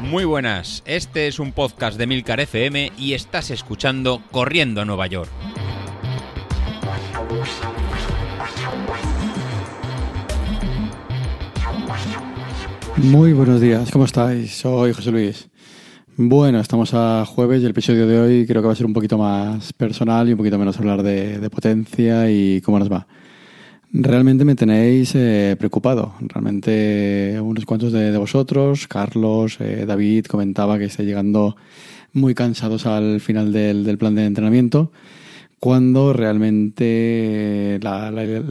Muy buenas, este es un podcast de Milcar FM y estás escuchando Corriendo a Nueva York. Muy buenos días, ¿cómo estáis? Soy José Luis. Bueno, estamos a jueves y el episodio de hoy creo que va a ser un poquito más personal y un poquito menos hablar de, potencia y cómo nos va. Realmente me tenéis eh, preocupado. Realmente unos cuantos de, vosotros, Carlos, eh, David, comentaba que está llegando muy cansados al final del, plan de entrenamiento, cuando realmente la,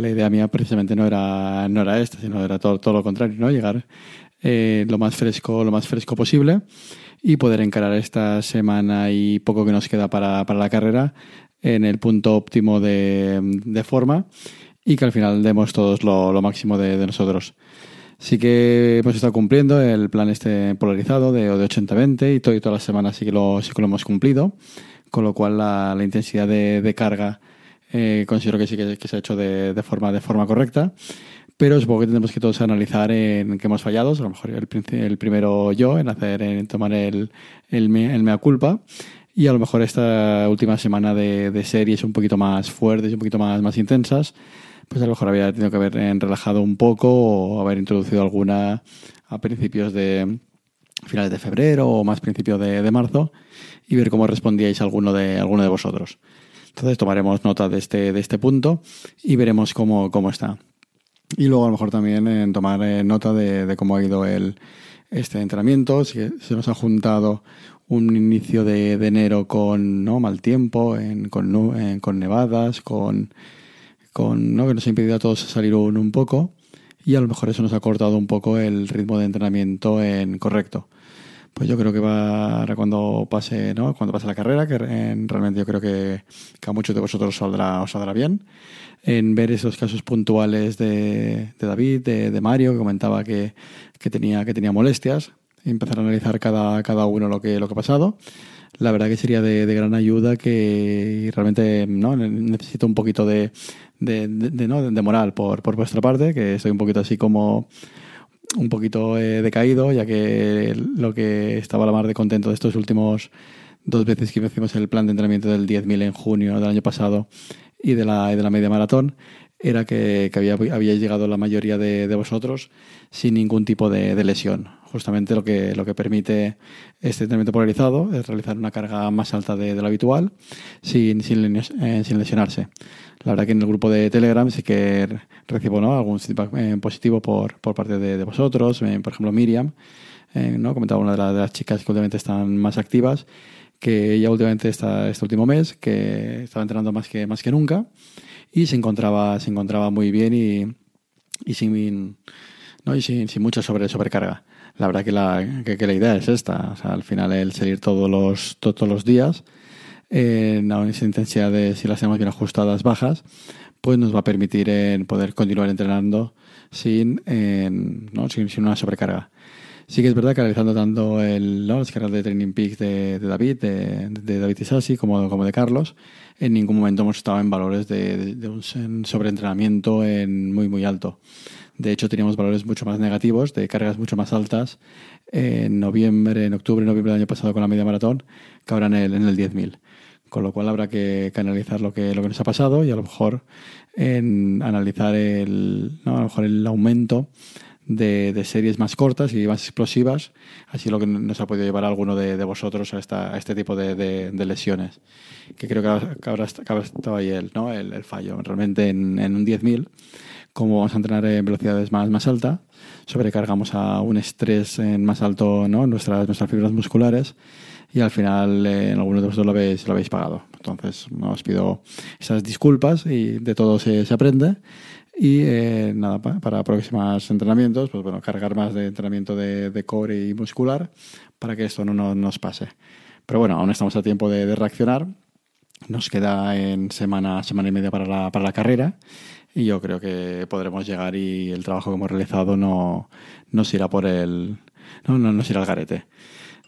idea mía precisamente no era, no era esta, sino era todo, todo lo contrario, ¿no? Llegar eh, lo más fresco, lo más fresco posible y poder encarar esta semana y poco que nos queda para, la carrera en el punto óptimo de, de forma y que al final demos todos lo, máximo de, nosotros. Sí que hemos estado cumpliendo el plan este polarizado de, de 80-20 y, todo, y todas las semanas sí que, lo, sí que lo hemos cumplido, con lo cual la, intensidad de, carga eh, considero que sí que, se ha hecho de, forma, de forma correcta. Pero supongo que tenemos que todos analizar en qué hemos fallado. A lo mejor el, el primero yo, en hacer, en tomar el, el, mea culpa. Y a lo mejor esta última semana de, de series un poquito más fuertes un poquito más, más intensas pues a lo mejor había tenido que haber eh, relajado un poco o haber introducido alguna a principios de finales de febrero o más principios de, marzo y ver cómo respondíais alguno de, alguno de vosotros. Entonces tomaremos nota de este, de este punto y veremos cómo, cómo está. Y luego a lo mejor también en tomar eh, nota de, cómo ha ido el, este entrenamiento, si se nos ha juntado un inicio de, enero con ¿no? mal tiempo, en, con, con nevadas, con con, ¿no? que nos ha impedido a todos salir un, un poco y a lo mejor eso nos ha cortado un poco el ritmo de entrenamiento en correcto. Pues yo creo que va ahora cuando pase, ¿no? Cuando pase la carrera, que realmente yo creo que, a muchos de vosotros saldrá, os saldrá bien, en ver esos casos puntuales de, David, de, de, Mario, que comentaba que, que, tenía, que tenía molestias, empezar a analizar cada, cada uno lo que, lo que ha pasado la verdad que sería de, gran ayuda que realmente no necesito un poquito de, de, ¿no? de moral por, por, vuestra parte, que estoy un poquito así como un poquito eh, decaído, ya que lo que estaba la mar de contento de estos últimos dos veces que hicimos el plan de entrenamiento del 10.000 en junio del año pasado y de la, de la media maratón, era que, que había, había, llegado la mayoría de, de, vosotros sin ningún tipo de, lesión. Justamente lo que, lo que permite este entrenamiento polarizado es realizar una carga más alta de, lo habitual sin, sin, eh, sin, lesionarse. La verdad que en el grupo de Telegram sí que recibo ¿no? algún feedback eh, positivo por, por parte de, vosotros. Eh, por ejemplo, Miriam, ¿no? comentaba una de, de, las chicas que últimamente están más activas, que ella últimamente está, este último mes, que estaba entrenando más que, más que nunca y se encontraba, se encontraba muy bien y, y sin, ¿no? y sin, sin mucha sobre, sobrecarga. La verdad que la, que, la idea es esta, o sea, al final el salir todos los, todos los días en esa intensidad de si las tenemos bien ajustadas bajas, pues nos va a permitir en poder continuar entrenando sin, ¿no? sin, sin, una sobrecarga. Sí que es verdad que analizando tanto el, ¿no? las carreras de Training Peaks de, de, David, de, de David Isasi, como, como de Carlos, en ningún momento hemos estado en valores de, de, un sobreentrenamiento en muy, muy alto. De hecho, teníamos valores mucho más negativos, de cargas mucho más altas en noviembre, en octubre, noviembre del año pasado con la media maratón, que ahora en el, en el 10.000. Con lo cual habrá que, analizar lo que, lo que nos ha pasado y a lo mejor en analizar el, ¿no? a lo mejor el aumento de, series más cortas y más explosivas, así lo que nos ha podido llevar a alguno de, vosotros a, este tipo de, lesiones. Que creo que, que habrá, estado ahí el, ¿no? el, fallo. Realmente en, en un 10.000, como vamos a entrenar en velocidades más, más altas, sobrecargamos a un estrés en más alto ¿no? nuestras, nuestras fibras musculares y al final eh, en algunos de vosotros lo habéis, lo habéis pagado. Entonces os pido esas disculpas y de todo se, se aprende y eh, nada, para próximos entrenamientos, pues bueno, cargar más de entrenamiento de, de core y muscular para que esto no, nos pase. Pero bueno, aún estamos a tiempo de, reaccionar. Nos queda en semana, semana y media para la, para la carrera y yo creo que podremos llegar y el trabajo que hemos realizado no nos irá por el no, no nos irá al garete.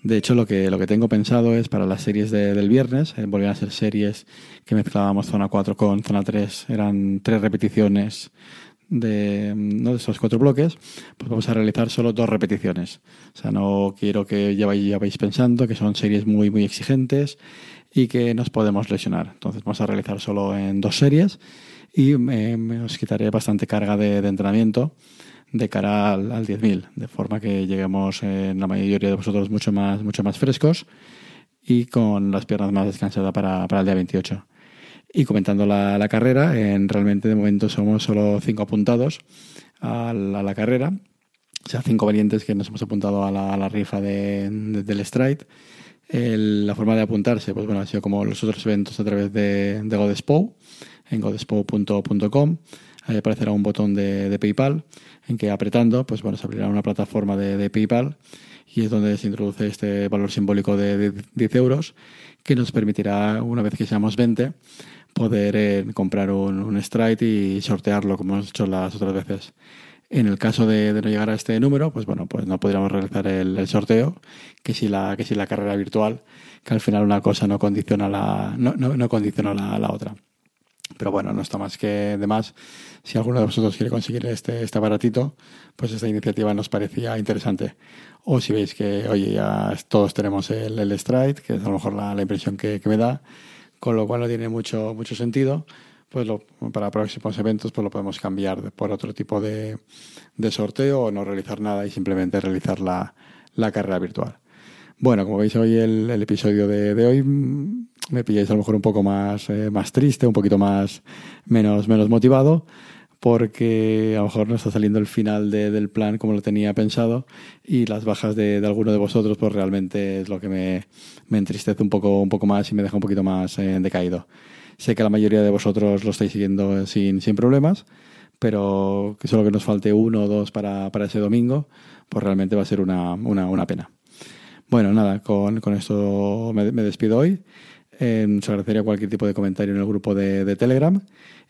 De hecho, lo que, lo que tengo pensado es para las series de, del viernes, eh, a ser series que mezclábamos zona 4 con zona 3, eran tres repeticiones de, ¿no? de esos cuatro bloques, pues vamos a realizar solo dos repeticiones. O sea, no quiero que ya vayáis pensando que son series muy, muy exigentes y que nos podemos lesionar. Entonces vamos a realizar solo en dos series y me, os quitaré bastante carga de, entrenamiento de cara al, 10.000, de forma que lleguemos en la mayoría de vosotros mucho más, mucho más frescos y con las piernas más descansadas para, para el día 28. Y comentando la, la, carrera, en, realmente de momento somos solo cinco apuntados a la, carrera, o sea, cinco valientes que nos hemos apuntado a la, la rifa de, del Stride. El, la forma de apuntarse, pues bueno, ha sido como los otros eventos a través de, de Godespo, en godespo.com. Ahí aparecerá un botón de, de, PayPal en que apretando, pues bueno, se abrirá una plataforma de, de PayPal y es donde se introduce este valor simbólico de 10 euros que nos permitirá, una vez que seamos 20, poder eh, comprar un, un, y sortearlo como hemos hecho las otras veces. En el caso de, de, no llegar a este número, pues bueno, pues no podríamos realizar el, el, sorteo, que si la, que si la carrera virtual, que al final una cosa no condiciona la, no, no, no condiciona la, la otra. Pero bueno, no está más que de más. Si alguno de vosotros quiere conseguir este, este baratito, pues esta iniciativa nos parecía interesante. O si veis que, oye, ya todos tenemos el, el Stride, que es a lo mejor la, la impresión que, que me da, con lo cual no tiene mucho, mucho sentido. Pues para próximos eventos pues lo podemos cambiar por otro tipo de, de sorteo o no realizar nada y simplemente realizar la, la carrera virtual. Bueno, como veis hoy el, el episodio de, de, hoy me pilláis a lo mejor un poco más, eh, más triste, un poquito más menos, menos motivado, porque a lo mejor no está saliendo el final de, del plan como lo tenía pensado y las bajas de, de, alguno de vosotros pues realmente es lo que me, me entristece un poco, un poco más y me deja un poquito más eh, decaído. Sé que la mayoría de vosotros lo estáis siguiendo sin, sin problemas, pero que solo que nos falte uno o dos para, para ese domingo, pues realmente va a ser una, una, una pena. Bueno, nada, con, con esto me, me despido hoy. Eh, os agradecería cualquier tipo de comentario en el grupo de, Telegram.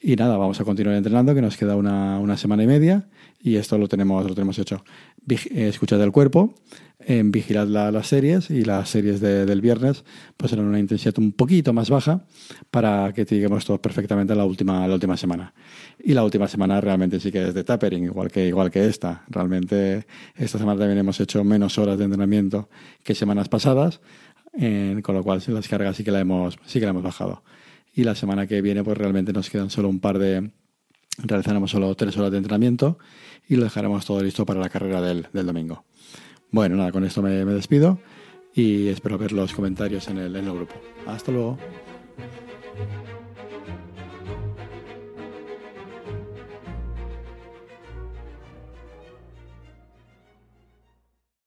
Y nada, vamos a continuar entrenando, que nos queda una, una semana y media y esto lo tenemos, lo tenemos hecho. Vig eh, escuchad el cuerpo, eh, vigilad la, las series y las series de, del viernes pues serán una intensidad un poquito más baja para que lleguemos todos perfectamente a la última, la última semana. Y la última semana realmente sí que es de tapering, igual que, igual que esta. Realmente esta semana también hemos hecho menos horas de entrenamiento que semanas pasadas con lo cual las cargas sí que la hemos sí que la hemos bajado. Y la semana que viene pues realmente nos quedan solo un par de realizaremos solo tres horas de entrenamiento y lo dejaremos todo listo para la carrera del, del domingo. Bueno nada con esto me, me, despido y espero ver los comentarios en el, en el grupo. Hasta luego